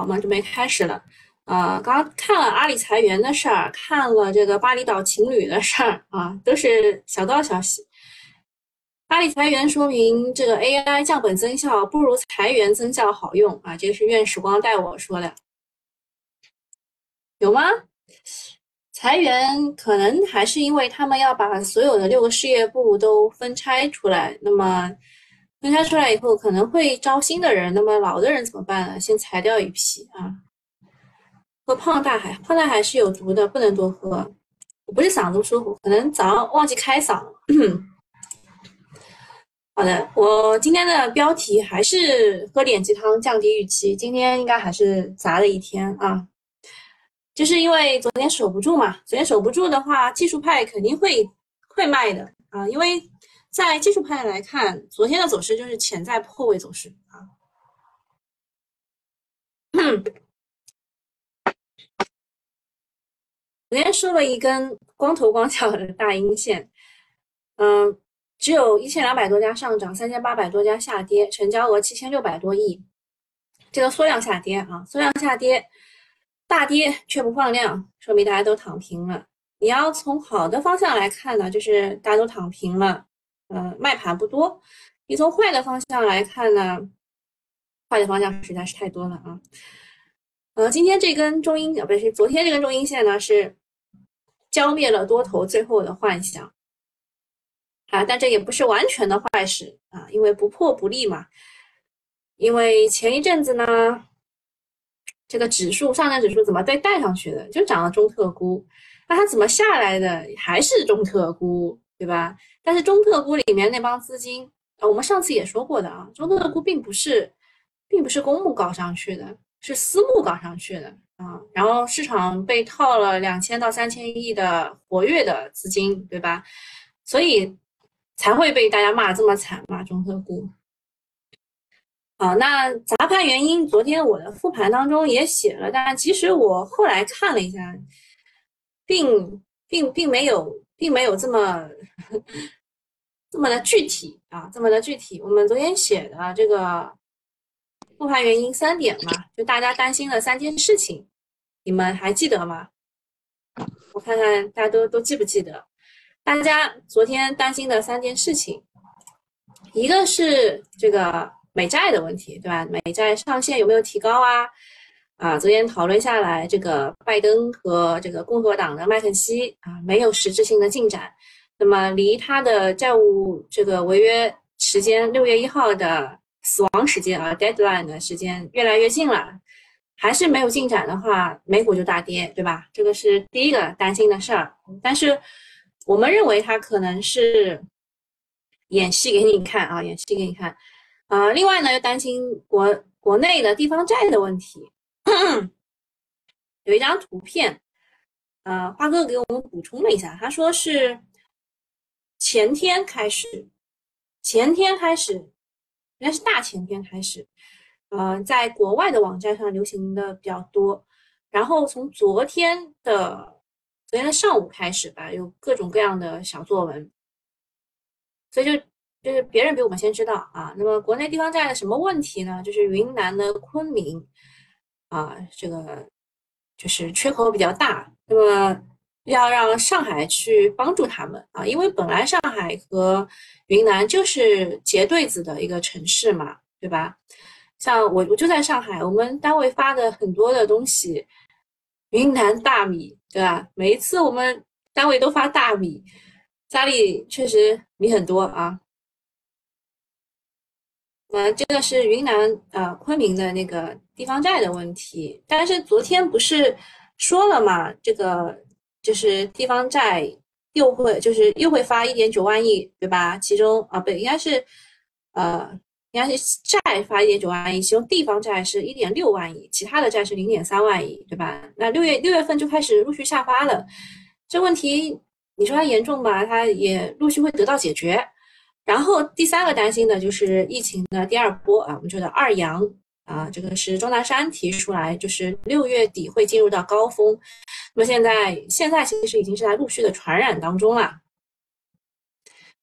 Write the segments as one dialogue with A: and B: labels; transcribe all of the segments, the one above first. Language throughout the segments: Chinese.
A: 好，我们准备开始了。呃，刚刚看了阿里裁员的事儿，看了这个巴厘岛情侣的事儿啊，都是小道消息。阿里裁员说明这个 AI 降本增效不如裁员增效好用啊，这个是愿时光带我说的，有吗？裁员可能还是因为他们要把所有的六个事业部都分拆出来，那么分拆出来以后可能会招新的人，那么老的人怎么办呢？先裁掉一批啊。喝胖大海，胖大海是有毒的，不能多喝。我不是嗓子不舒服，可能早上忘记开嗓。好的，我今天的标题还是喝点鸡汤降低预期。今天应该还是砸了一天啊，就是因为昨天守不住嘛。昨天守不住的话，技术派肯定会会卖的啊，因为在技术派来看，昨天的走势就是潜在破位走势啊。昨天收了一根光头光脚的大阴线，嗯。只有一千两百多家上涨，三千八百多家下跌，成交额七千六百多亿，这个缩量下跌啊，缩量下跌，大跌却不放量，说明大家都躺平了。你要从好的方向来看呢，就是大家都躺平了，呃，卖盘不多。你从坏的方向来看呢，坏的方向实在是太多了啊。呃，今天这根中阴啊，不是昨天这根中阴线呢，是浇灭了多头最后的幻想。啊，但这也不是完全的坏事啊，因为不破不立嘛。因为前一阵子呢，这个指数上证指数怎么被带上去的？就涨了中特估，那它怎么下来的？还是中特估，对吧？但是中特估里面那帮资金啊，我们上次也说过的啊，中特估并不是，并不是公募搞上去的，是私募搞上去的啊。然后市场被套了两千到三千亿的活跃的资金，对吧？所以。才会被大家骂这么惨嘛，中特估。好，那砸盘原因，昨天我的复盘当中也写了，但其实我后来看了一下，并并并没有，并没有这么这么的具体啊，这么的具体。我们昨天写的这个复盘原因三点嘛，就大家担心的三件事情，你们还记得吗？我看看大家都都记不记得？大家昨天担心的三件事情，一个是这个美债的问题，对吧？美债上限有没有提高啊？啊，昨天讨论下来，这个拜登和这个共和党的麦肯锡啊，没有实质性的进展。那么离他的债务这个违约时间六月一号的死亡时间啊，deadline 的时间越来越近了，还是没有进展的话，美股就大跌，对吧？这个是第一个担心的事儿。但是。我们认为他可能是演戏给你看啊，演戏给你看啊。另外呢，又担心国国内的地方债的问题。嗯 有一张图片，呃，花哥给我们补充了一下，他说是前天开始，前天开始，应该是大前天开始，呃，在国外的网站上流行的比较多，然后从昨天的。昨天的上午开始吧，有各种各样的小作文，所以就就是别人比我们先知道啊。那么国内地方债的什么问题呢？就是云南的昆明啊，这个就是缺口比较大，那么要让上海去帮助他们啊，因为本来上海和云南就是结对子的一个城市嘛，对吧？像我我就在上海，我们单位发的很多的东西，云南大米。对吧？每一次我们单位都发大米，家里确实米很多啊。那，这个是云南呃昆明的那个地方债的问题，但是昨天不是说了嘛？这个就是地方债又会就是又会发一点九万亿，对吧？其中啊不应该是呃。应该是债发一点九万亿，其中地方债是一点六万亿，其他的债是零点三万亿，对吧？那六月六月份就开始陆续下发了，这问题你说它严重吧，它也陆续会得到解决。然后第三个担心的就是疫情的第二波啊，我们觉得二阳啊，这个是钟南山提出来，就是六月底会进入到高峰。那么现在现在其实已经是在陆续的传染当中了。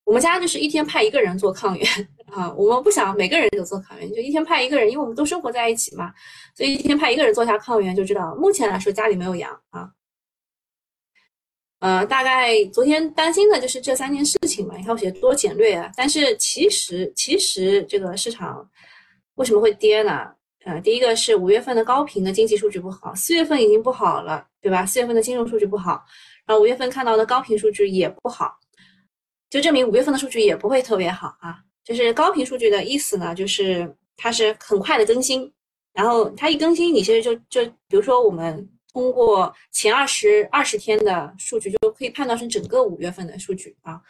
A: 我们家就是一天派一个人做抗原啊，我们不想每个人都做抗原，就一天派一个人，因为我们都生活在一起嘛，所以一天派一个人做下抗原就知道。目前来说家里没有阳啊，呃，大概昨天担心的就是这三件事情嘛，你看我写多简略啊。但是其实其实这个市场为什么会跌呢？呃，第一个是五月份的高频的经济数据不好，四月份已经不好了，对吧？四月份的金融数据不好，然后五月份看到的高频数据也不好，就证明五月份的数据也不会特别好啊。就是高频数据的意思呢，就是它是很快的更新，然后它一更新，你其实就就比如说我们通过前二十二十天的数据就可以判断成整个五月份的数据啊。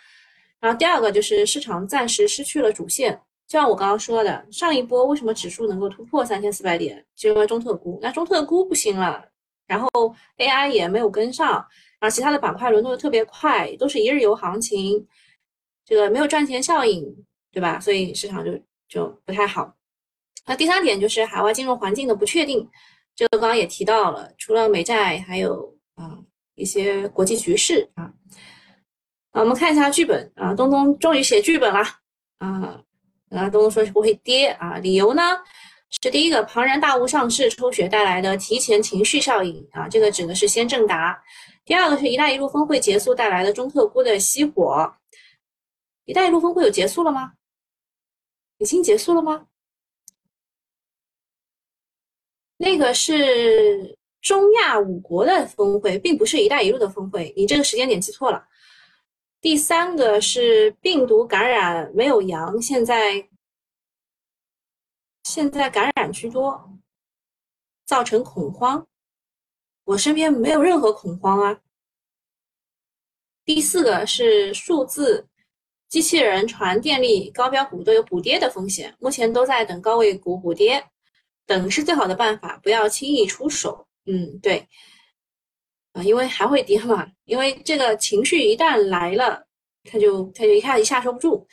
A: 然后第二个就是市场暂时失去了主线。就像我刚刚说的，上一波为什么指数能够突破三千四百点，就因为中特估。那中特估不行了，然后 AI 也没有跟上，然后其他的板块轮动的特别快，都是一日游行情，这个没有赚钱效应，对吧？所以市场就就不太好。那第三点就是海外金融环境的不确定，这个刚刚也提到了，除了美债，还有啊一些国际局势啊。啊，我们看一下剧本啊，东东终于写剧本了啊。啊，东东说是不会跌啊，理由呢是第一个庞然大物上市抽血带来的提前情绪效应啊，这个指的是先正达。第二个是一带一路峰会结束带来的中特估的熄火。一带一路峰会有结束了吗？已经结束了吗？那个是中亚五国的峰会，并不是一带一路的峰会，你这个时间点记错了。第三个是病毒感染没有阳，现在现在感染居多，造成恐慌。我身边没有任何恐慌啊。第四个是数字机器人、传电力、高标股都有补跌的风险，目前都在等高位股补跌，等是最好的办法，不要轻易出手。嗯，对。啊，因为还会跌嘛，因为这个情绪一旦来了，他就他就一下一下收不住。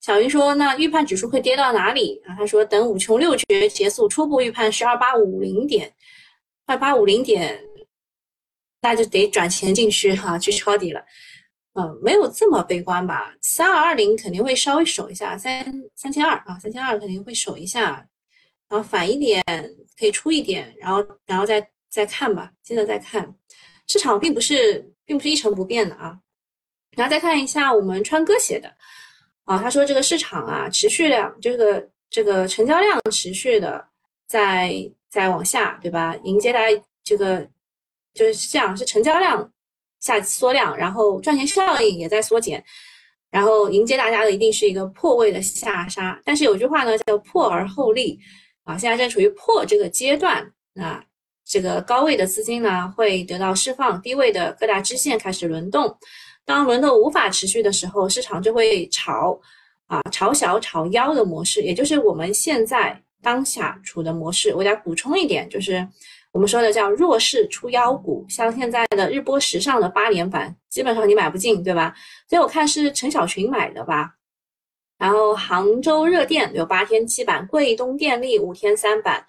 A: 小云说：“那预判指数会跌到哪里啊？”他说：“等五穷六绝结束，初步预判是二八五零点，二八五零点，那就得转钱进去哈，去抄底了。嗯，没有这么悲观吧？三二二零肯定会稍微守一下，三三千二啊，三千二肯定会守一下，然后反一点可以出一点，然后然后再再看吧，接着再看。”市场并不是并不是一成不变的啊，然后再看一下我们川哥写的啊，他说这个市场啊持续量这个这个成交量持续的在在往下，对吧？迎接大家这个就是这样，是成交量下缩量，然后赚钱效应也在缩减，然后迎接大家的一定是一个破位的下杀。但是有句话呢叫破而后立啊，现在正处于破这个阶段啊。这个高位的资金呢会得到释放，低位的各大支线开始轮动。当轮动无法持续的时候，市场就会炒啊炒小炒妖的模式，也就是我们现在当下处的模式。我再补充一点，就是我们说的叫弱势出妖股，像现在的日波时尚的八连板，基本上你买不进，对吧？所以我看是陈小群买的吧。然后杭州热电有八天七板，桂东电力五天三板。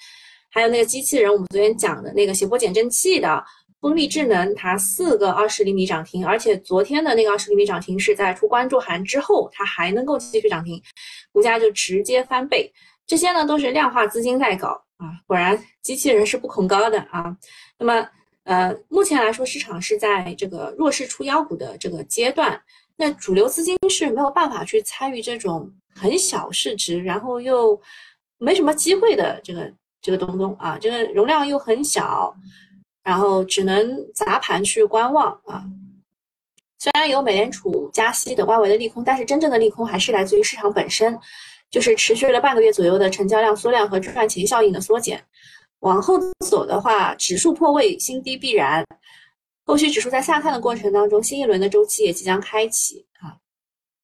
A: 还有那个机器人，我们昨天讲的那个斜波减震器的风力智能，它四个二十厘米涨停，而且昨天的那个二十厘米涨停是在出关注函之后，它还能够继续涨停，股价就直接翻倍。这些呢都是量化资金在搞啊，果然机器人是不恐高的啊。那么呃，目前来说市场是在这个弱势出妖股的这个阶段，那主流资金是没有办法去参与这种很小市值，然后又没什么机会的这个。这个东东啊，这个容量又很小，然后只能砸盘去观望啊。虽然有美联储加息等外围的利空，但是真正的利空还是来自于市场本身，就是持续了半个月左右的成交量缩量和赚钱效应的缩减。往后走的话，指数破位新低必然，后续指数在下探的过程当中，新一轮的周期也即将开启啊，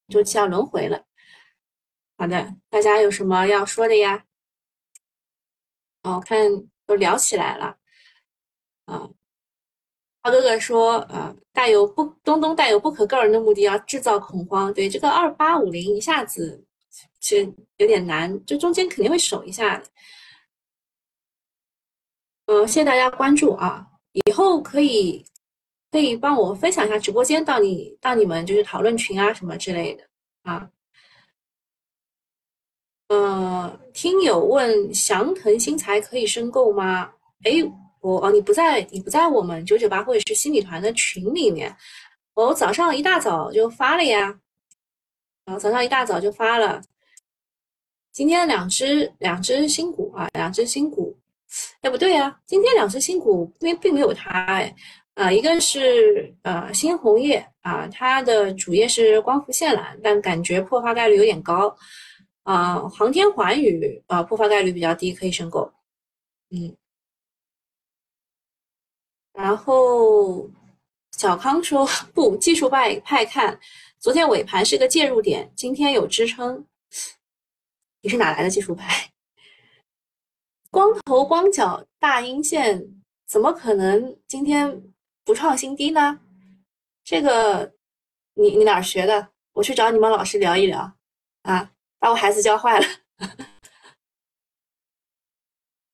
A: 周期要轮回了。好的，大家有什么要说的呀？哦，看都聊起来了，啊，涛哥哥说，啊，带有不东东带有不可告人的目的，要制造恐慌。对这个二八五零一下子其实有点难，这中间肯定会守一下。嗯，谢谢大家关注啊，以后可以可以帮我分享一下直播间到你到你们就是讨论群啊什么之类的啊。呃，听友问祥腾新材可以申购吗？哎，我哦，你不在，你不在我们九九八或者是新米团的群里面，我早上一大早就发了呀，啊，早上一大早就发了，今天两只两只新股啊，两只新股，哎，不对呀，今天两只新股并并没有它，哎，啊，一个是呃新红叶啊，它的主业是光伏线缆，但感觉破发概率有点高。啊，航天环宇啊，破发概率比较低，可以申购。嗯，然后小康说不，技术派派看，昨天尾盘是个介入点，今天有支撑。你是哪来的技术派？光头光脚大阴线，怎么可能今天不创新低呢？这个你你哪儿学的？我去找你们老师聊一聊啊。把我孩子教坏了。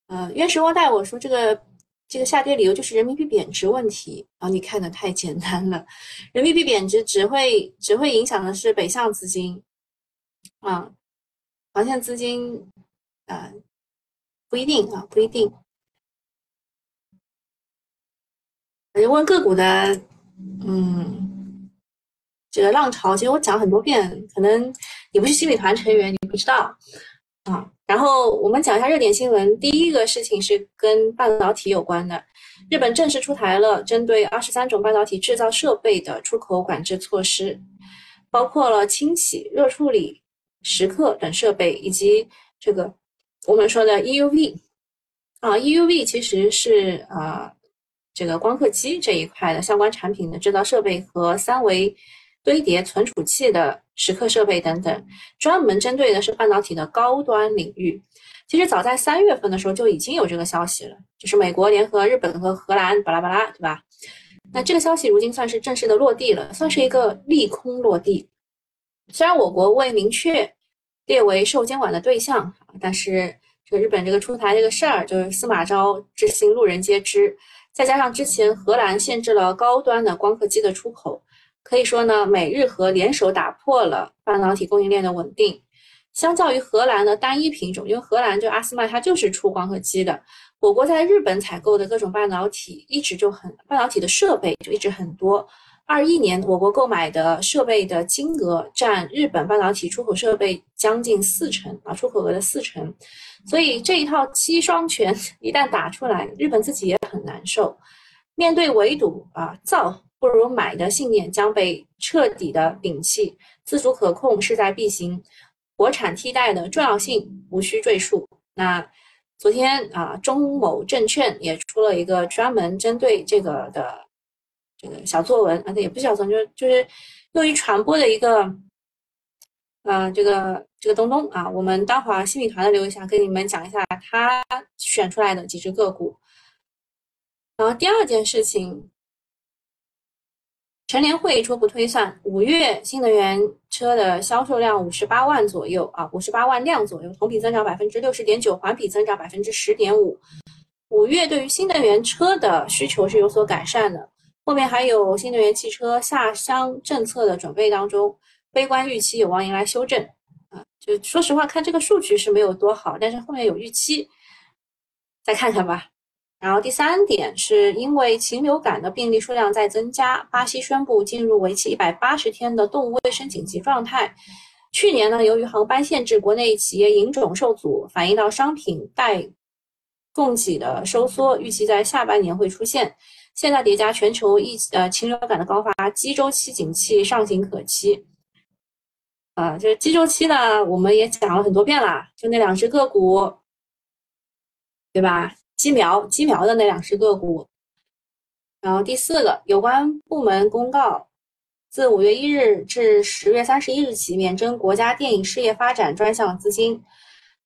A: 呃，愿时光带我说这个这个下跌理由就是人民币贬值问题啊！你看的太简单了，人民币贬值只会只会影响的是北向资金啊，航线资金啊不一定啊不一定。你问个股的，嗯，这个浪潮，其实我讲很多遍，可能。你不是新美团成员，你不知道啊。然后我们讲一下热点新闻。第一个事情是跟半导体有关的，日本正式出台了针对二十三种半导体制造设备的出口管制措施，包括了清洗、热处理、蚀刻等设备，以及这个我们说的 EUV 啊，EUV 其实是啊这个光刻机这一块的相关产品的制造设备和三维。堆叠存储器的蚀刻设备等等，专门针对的是半导体的高端领域。其实早在三月份的时候就已经有这个消息了，就是美国联合日本和荷兰，巴拉巴拉，对吧？那这个消息如今算是正式的落地了，算是一个利空落地。虽然我国未明确列为受监管的对象，但是这个日本这个出台这个事儿，就是司马昭之心，路人皆知。再加上之前荷兰限制了高端的光刻机的出口。可以说呢，美日和联手打破了半导体供应链的稳定。相较于荷兰的单一品种，因为荷兰就阿斯麦它就是出光刻机的，我国在日本采购的各种半导体一直就很半导体的设备就一直很多。二一年我国购买的设备的金额占日本半导体出口设备将近四成啊，出口额的四成。所以这一套七双拳 一旦打出来，日本自己也很难受。面对围堵啊，造。不如买的信念将被彻底的摒弃，自主可控势在必行，国产替代的重要性无需赘述。那昨天啊，中某证券也出了一个专门针对这个的这个小作文，啊，也不小作文，就就是用于传播的一个，呃，这个这个东东啊，我们待会儿新米团的留一下，跟你们讲一下他选出来的几只个股。然后第二件事情。陈联会初步推算，五月新能源车的销售量五十八万左右啊，五十八万辆左右，同比增长百分之六十点九，环比增长百分之十点五。五月对于新能源车的需求是有所改善的，后面还有新能源汽车下乡政策的准备当中，悲观预期有望迎来修正啊。就说实话，看这个数据是没有多好，但是后面有预期，再看看吧。然后第三点是因为禽流感的病例数量在增加，巴西宣布进入为期一百八十天的动物卫生紧急状态。去年呢，由于航班限制，国内企业引种受阻，反映到商品待供给的收缩，预计在下半年会出现。现在叠加全球疫呃禽流感的高发，基周期景气上行可期。啊，就是基周期呢，我们也讲了很多遍了，就那两只个股，对吧？鸡苗鸡苗的那两只个股，然后第四个有关部门公告，自五月一日至十月三十一日起免征国家电影事业发展专项资金。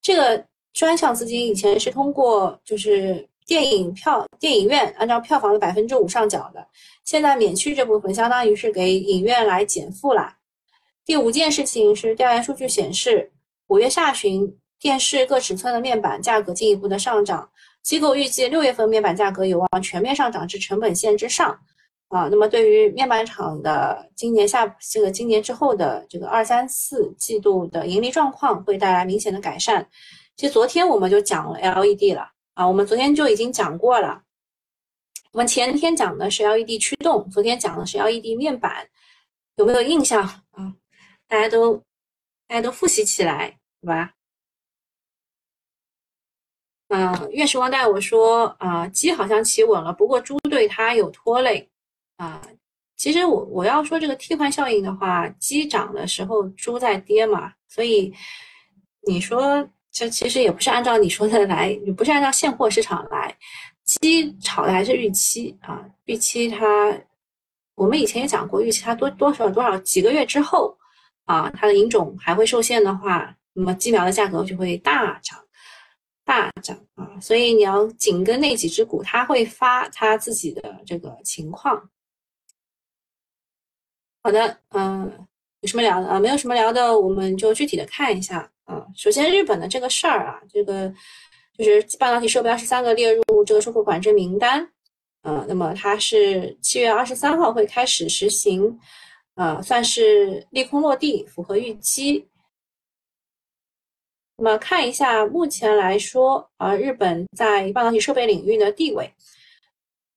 A: 这个专项资金以前是通过就是电影票电影院按照票房的百分之五上缴的，现在免去这部分，相当于是给影院来减负啦。第五件事情是调研数据显示，五月下旬电视各尺寸的面板价格进一步的上涨。机构预计六月份面板价格有望全面上涨至成本线之上，啊。那么对于面板厂的今年下这个今年之后的这个二三四季度的盈利状况会带来明显的改善。其实昨天我们就讲了 LED 了啊，我们昨天就已经讲过了。我们前天讲的是 LED 驱动，昨天讲的是 LED 面板，有没有印象啊？大家都大家都复习起来，对吧？嗯，月时光带我说啊，鸡好像企稳了，不过猪对它有拖累啊。其实我我要说这个替换效应的话，鸡涨的时候猪在跌嘛，所以你说这其实也不是按照你说的来，也不是按照现货市场来。鸡炒的还是预期啊，预期它，我们以前也讲过，预期它多多少多少几个月之后啊，它的引种还会受限的话，那么鸡苗的价格就会大涨。大涨啊，所以你要紧跟那几只股，它会发它自己的这个情况。好的，嗯，有什么聊的啊？没有什么聊的，我们就具体的看一下啊。首先，日本的这个事儿啊，这个就是半导体设备二十三个列入这个出口管制名单，呃，那么它是七月二十三号会开始实行，呃，算是利空落地，符合预期。那么看一下，目前来说，啊，日本在半导体设备领域的地位，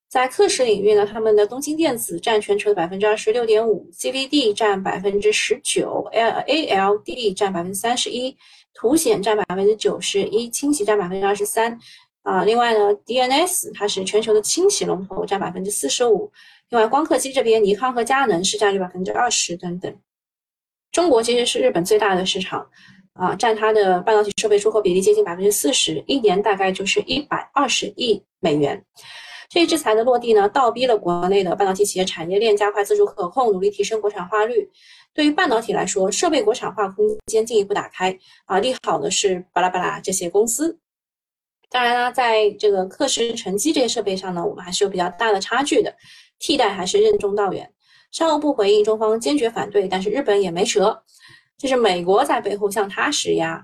A: 在刻蚀领域呢，他们的东京电子占全球的百分之二十六点五，CVD 占百分之十九，L ALD 占百分之三十一，凸显占百分之九十一，清洗占百分之二十三，啊，另外呢，DNS 它是全球的清洗龙头，占百分之四十五，另外光刻机这边，尼康和佳能是占据百分之二十等等。中国其实是日本最大的市场。啊，占它的半导体设备出口比例接近百分之四十，一年大概就是一百二十亿美元。这一制裁的落地呢，倒逼了国内的半导体企业产业链加快自主可控，努力提升国产化率。对于半导体来说，设备国产化空间进一步打开。啊，利好的是巴拉巴拉这些公司。当然呢，在这个刻蚀沉积这些设备上呢，我们还是有比较大的差距的，替代还是任重道远。商务部回应中方坚决反对，但是日本也没辙。就是美国在背后向他施压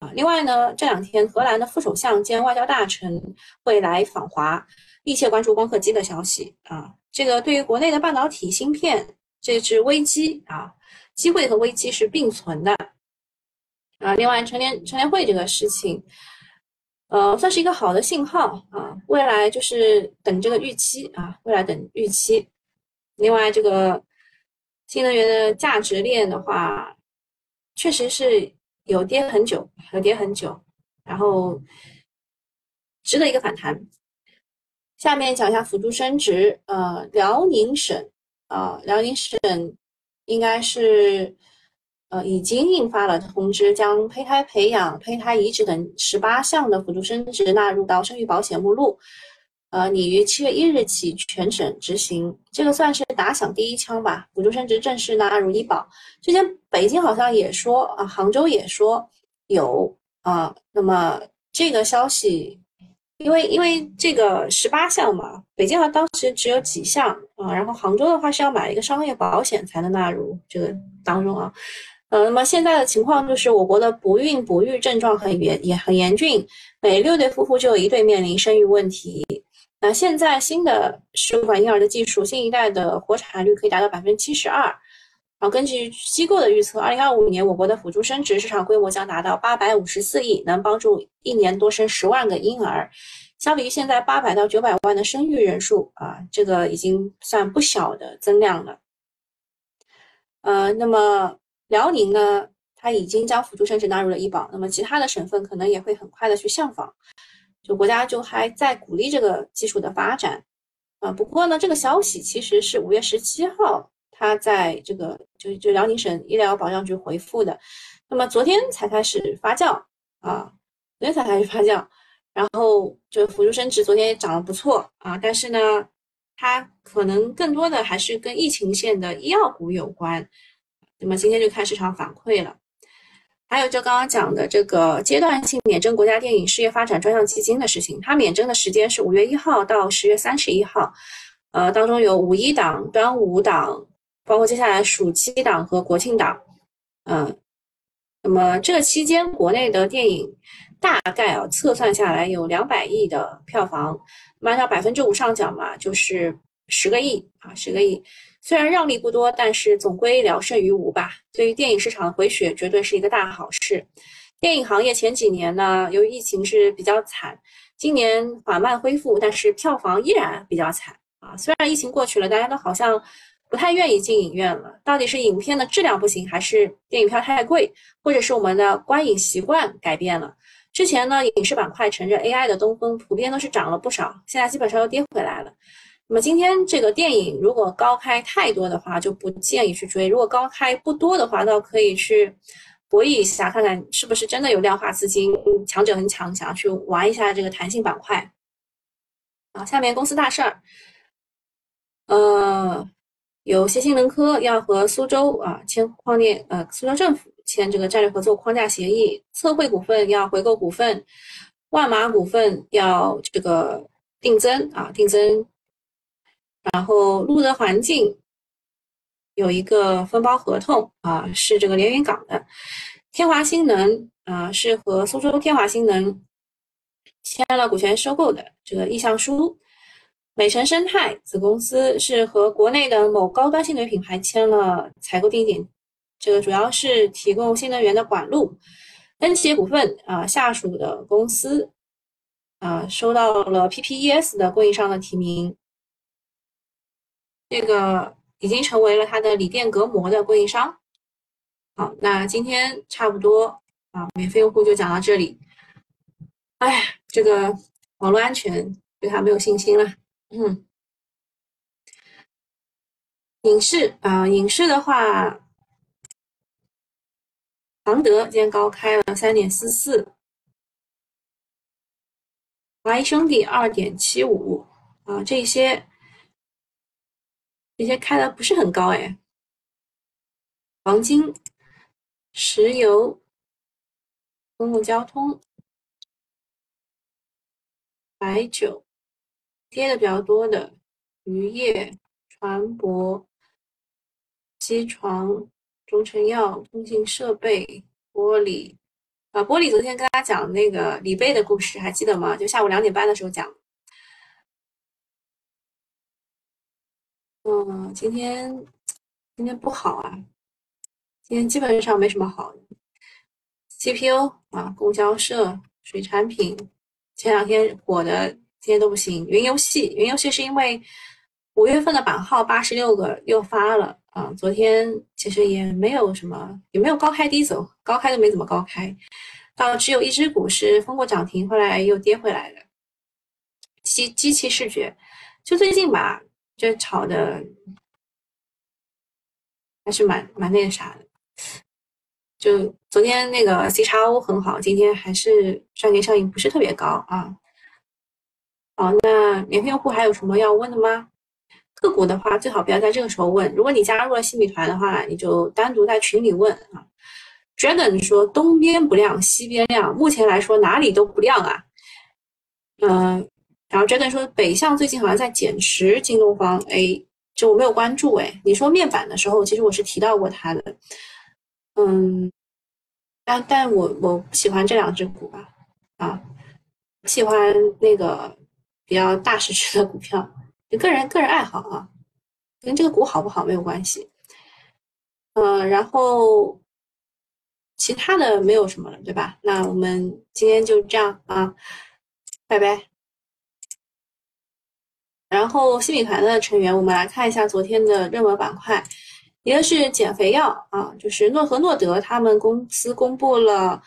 A: 啊！另外呢，这两天荷兰的副首相兼外交大臣会来访华，密切关注光刻机的消息啊。这个对于国内的半导体芯片，这是危机啊，机会和危机是并存的啊。另外，成联成联会这个事情，呃，算是一个好的信号啊。未来就是等这个预期啊，未来等预期。另外，这个新能源的价值链的话。确实是有跌很久，有跌很久，然后值得一个反弹。下面讲一下辅助生殖，呃，辽宁省啊，辽宁省应该是呃已经印发了通知，将胚胎培养、胚胎移植等十八项的辅助生殖纳入到生育保险目录。呃，拟于七月一日起全省执行，这个算是打响第一枪吧。辅助生殖正式纳入医保。之前北京好像也说啊，杭州也说有啊。那么这个消息，因为因为这个十八项嘛，北京好像当时只有几项啊。然后杭州的话是要买一个商业保险才能纳入这个当中啊。呃，那么现在的情况就是我国的不孕不育症状很严也很严峻，每六对夫妇就有一对面临生育问题。那现在新的试管婴儿的技术，新一代的活产率可以达到百分之七十二。然后根据机构的预测，二零二五年我国的辅助生殖市场规模将达到八百五十四亿，能帮助一年多生十万个婴儿。相比于现在八百到九百万的生育人数啊，这个已经算不小的增量了。呃，那么辽宁呢，它已经将辅助生殖纳入了医保，那么其他的省份可能也会很快的去效仿。就国家就还在鼓励这个技术的发展，啊，不过呢，这个消息其实是五月十七号，他在这个就就辽宁省医疗保障局回复的，那么昨天才开始发酵啊，昨天才开始发酵，然后就辅助生殖昨天也涨得不错啊，但是呢，它可能更多的还是跟疫情线的医药股有关，那么今天就看市场反馈了。还有就刚刚讲的这个阶段性免征国家电影事业发展专项基金的事情，它免征的时间是五月一号到十月三十一号，呃，当中有五一档、端午档，包括接下来暑期档和国庆档，嗯，那么这期间国内的电影大概啊测算下来有两百亿的票房，按照百分之五上奖嘛，就是十个亿啊，十个亿。虽然让利不多，但是总归聊胜于无吧。对于电影市场的回血，绝对是一个大好事。电影行业前几年呢，由于疫情是比较惨，今年缓慢恢复，但是票房依然比较惨啊。虽然疫情过去了，大家都好像不太愿意进影院了。到底是影片的质量不行，还是电影票太贵，或者是我们的观影习惯改变了？之前呢，影视板块乘着 AI 的东风，普遍都是涨了不少，现在基本上又跌回来了。那么今天这个电影如果高开太多的话，就不建议去追；如果高开不多的话，倒可以去。博弈一下，看看是不是真的有量化资金，强者很强，想要去玩一下这个弹性板块。好，下面公司大事儿，呃，有协鑫能科要和苏州啊签矿业，呃，苏州政府签这个战略合作框架协议，测绘股份要回购股份，万马股份要这个定增啊定增，然后路德环境。有一个分包合同啊，是这个连云港的天华新能啊，是和苏州天华新能签了股权收购的这个意向书。美城生态子公司是和国内的某高端新能源品牌签了采购定点，这个主要是提供新能源的管路。恩企业股份啊下属的公司啊收到了 PPES 的供应商的提名，这个。已经成为了它的锂电隔膜的供应商。好，那今天差不多啊，免费用户就讲到这里。哎，这个网络安全对它没有信心了。嗯，影视啊，影视的话，常德今天高开了三点四四，华谊兄弟二点七五啊，这些。这些开的不是很高哎，黄金、石油、公共交通、白酒跌的比较多的渔业、船舶、机床、中成药、通信设备、玻璃啊，玻璃昨天跟大家讲那个李贝的故事还记得吗？就下午两点半的时候讲。嗯，今天今天不好啊，今天基本上没什么好。CPU 啊，供销社、水产品，前两天火的，今天都不行。云游戏，云游戏是因为五月份的版号八十六个又发了啊，昨天其实也没有什么，也没有高开低走，高开都没怎么高开，到只有一只股是封过涨停，后来又跌回来的。机机器视觉，就最近吧。这炒的还是蛮蛮那个啥的，就昨天那个 C 叉 O 很好，今天还是赚钱效应不是特别高啊。好，那免费用户还有什么要问的吗？个股的话最好不要在这个时候问，如果你加入了新米团的话，你就单独在群里问啊。Dragon 说东边不亮西边亮，目前来说哪里都不亮啊。嗯。然后 Dragon 说，北向最近好像在减持京东方，哎，就我没有关注哎。你说面板的时候，其实我是提到过它的，嗯，但但我我不喜欢这两只股吧，啊，喜欢那个比较大市值的股票，就个人个人爱好啊，跟这个股好不好没有关系。嗯，然后其他的没有什么了，对吧？那我们今天就这样啊，拜拜。然后新米团的成员，我们来看一下昨天的热门板块，一个是减肥药啊，就是诺和诺德他们公司公布了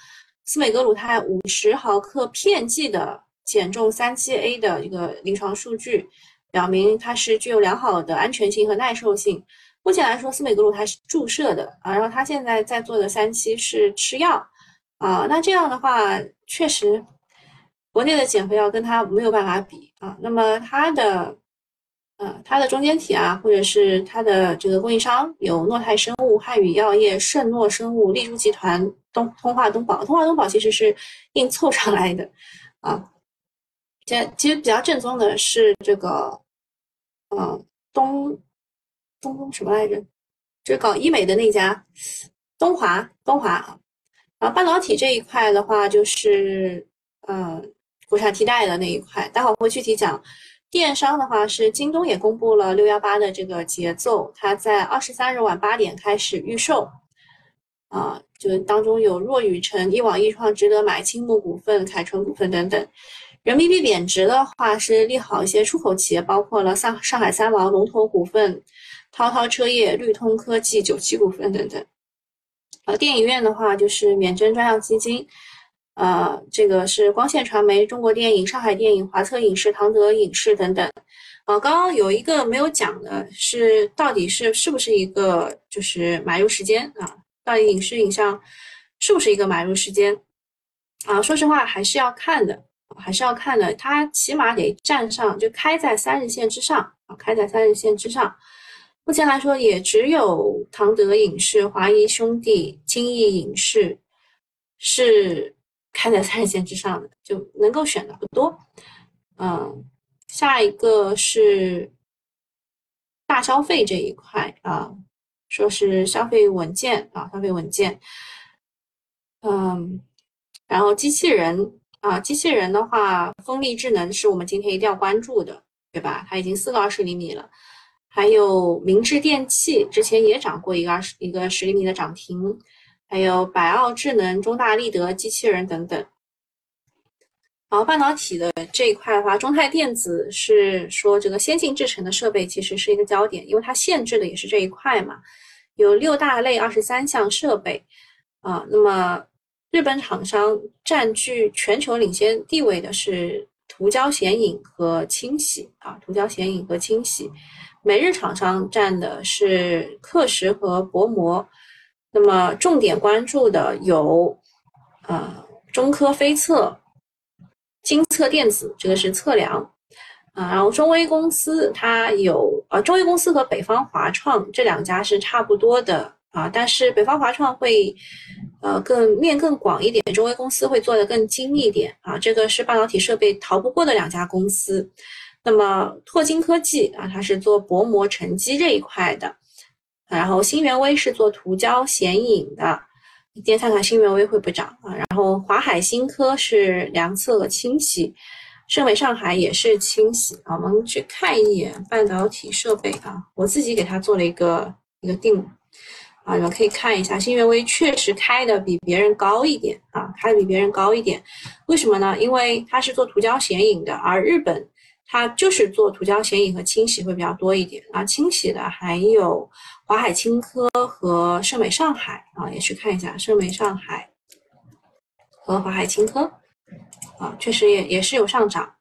A: 司美格鲁肽五十毫克片剂的减重三七 A 的一个临床数据，表明它是具有良好的安全性和耐受性。目前来说，司美格鲁肽是注射的啊，然后它现在在做的三期是吃药啊，那这样的话确实。国内的减肥药跟它没有办法比啊，那么它的，呃，它的中间体啊，或者是它的这个供应商有诺泰生物、汉语药业、圣诺生物、丽珠集团、东通化东宝。通化东宝其实是硬凑上来的啊。现其实比较正宗的是这个，嗯，东东什么来着？就是搞医美的那家东华东华啊。然后半导体这一块的话，就是嗯。国产替代的那一块，待会儿会具体讲电商的话是京东也公布了六幺八的这个节奏，它在二十三日晚八点开始预售，啊，就当中有若雨辰、一网一创、值得买、青木股份、凯纯股份等等。人民币贬值的话是利好一些出口企业，包括了上上海三毛、龙头股份、滔滔车业、绿通科技、九七股份等等。呃，电影院的话就是免征专项基金。呃，这个是光线传媒、中国电影、上海电影、华策影视、唐德影视等等。呃，刚刚有一个没有讲的是，到底是是不是一个就是买入时间啊？到底影视影像是不是一个买入时间啊？说实话，还是要看的，还是要看的。它起码得站上，就开在三日线之上啊，开在三日线之上。目前来说，也只有唐德影视、华谊兄弟、金逸影视是。开在三日线之上的就能够选的不多，嗯，下一个是大消费这一块啊，说是消费稳健啊，消费稳健，嗯，然后机器人啊，机器人的话，风力智能是我们今天一定要关注的，对吧？它已经四个二十厘米了，还有明智电器之前也涨过一个二十一个十厘米的涨停。还有百奥智能、中大立德机器人等等。然后半导体的这一块的话，中泰电子是说这个先进制程的设备其实是一个焦点，因为它限制的也是这一块嘛。有六大类二十三项设备啊。那么日本厂商占据全球领先地位的是涂胶显影和清洗啊，涂胶显影和清洗。美日厂商占的是刻石和薄膜。那么重点关注的有，呃，中科飞测、金测电子，这个是测量，啊，然后中微公司它有，呃，中微公司和北方华创这两家是差不多的啊，但是北方华创会，呃，更面更广一点，中微公司会做的更精一点啊，这个是半导体设备逃不过的两家公司。那么拓金科技啊，它是做薄膜沉积这一块的。然后新源微是做涂胶显影的，今天看看新源微会不会涨啊？然后华海新科是量测和清洗，盛美上海也是清洗。我们去看一眼半导体设备啊，我自己给它做了一个一个定啊，你们可以看一下新源微确实开的比别人高一点啊，开的比别人高一点，为什么呢？因为它是做涂胶显影的，而日本它就是做涂胶显影和清洗会比较多一点啊，清洗的还有。华海青科和盛美上海啊，也去看一下盛美上海和华海青科啊，确实也也是有上涨，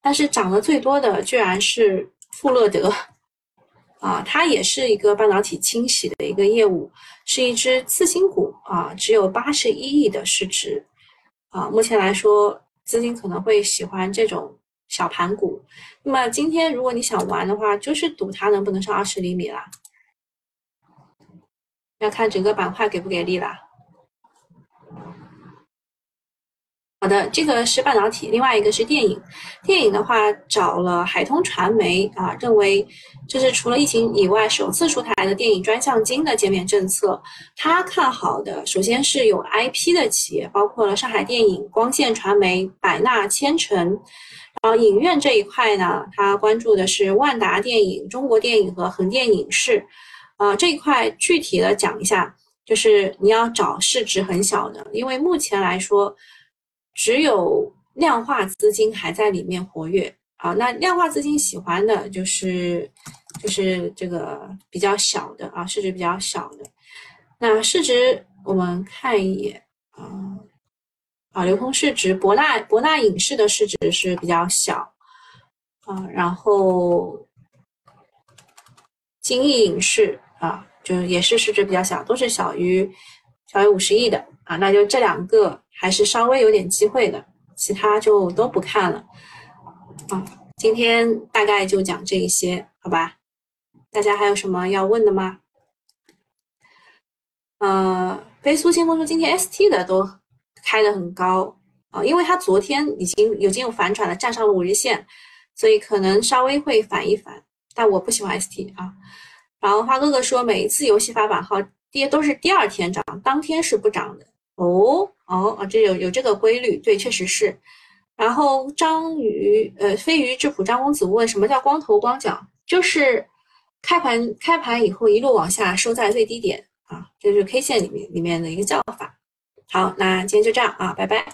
A: 但是涨得最多的居然是富乐德啊，它也是一个半导体清洗的一个业务，是一只次新股啊，只有八十一亿的市值啊，目前来说资金可能会喜欢这种小盘股，那么今天如果你想玩的话，就是赌它能不能上二十厘米啦。要看整个板块给不给力啦。好的，这个是半导体，另外一个是电影。电影的话，找了海通传媒啊，认为这是除了疫情以外首次出台的电影专项金的减免政策。他看好的首先是有 IP 的企业，包括了上海电影、光线传媒、百纳千城。然后影院这一块呢，他关注的是万达电影、中国电影和横店影视。啊，这一块具体的讲一下，就是你要找市值很小的，因为目前来说，只有量化资金还在里面活跃啊。那量化资金喜欢的就是就是这个比较小的啊，市值比较小的。那市值我们看一眼啊，啊，流通市值，博纳博纳影视的市值是比较小啊，然后金逸影视。啊，就也是市值比较小，都是小于小于五十亿的啊，那就这两个还是稍微有点机会的，其他就都不看了啊。今天大概就讲这一些，好吧？大家还有什么要问的吗？呃，飞苏先锋说今天 ST 的都开的很高啊，因为它昨天已经已经有反转了，站上了五日线，所以可能稍微会反一反，但我不喜欢 ST 啊。然后花哥哥说，每一次游戏发版号跌都是第二天涨，当天是不涨的。哦哦啊，这有有这个规律，对，确实是。然后张鱼呃飞鱼质朴张公子问什么叫光头光脚？就是开盘开盘以后一路往下收在最低点啊，这是 K 线里面里面的一个叫法。好，那今天就这样啊，拜拜。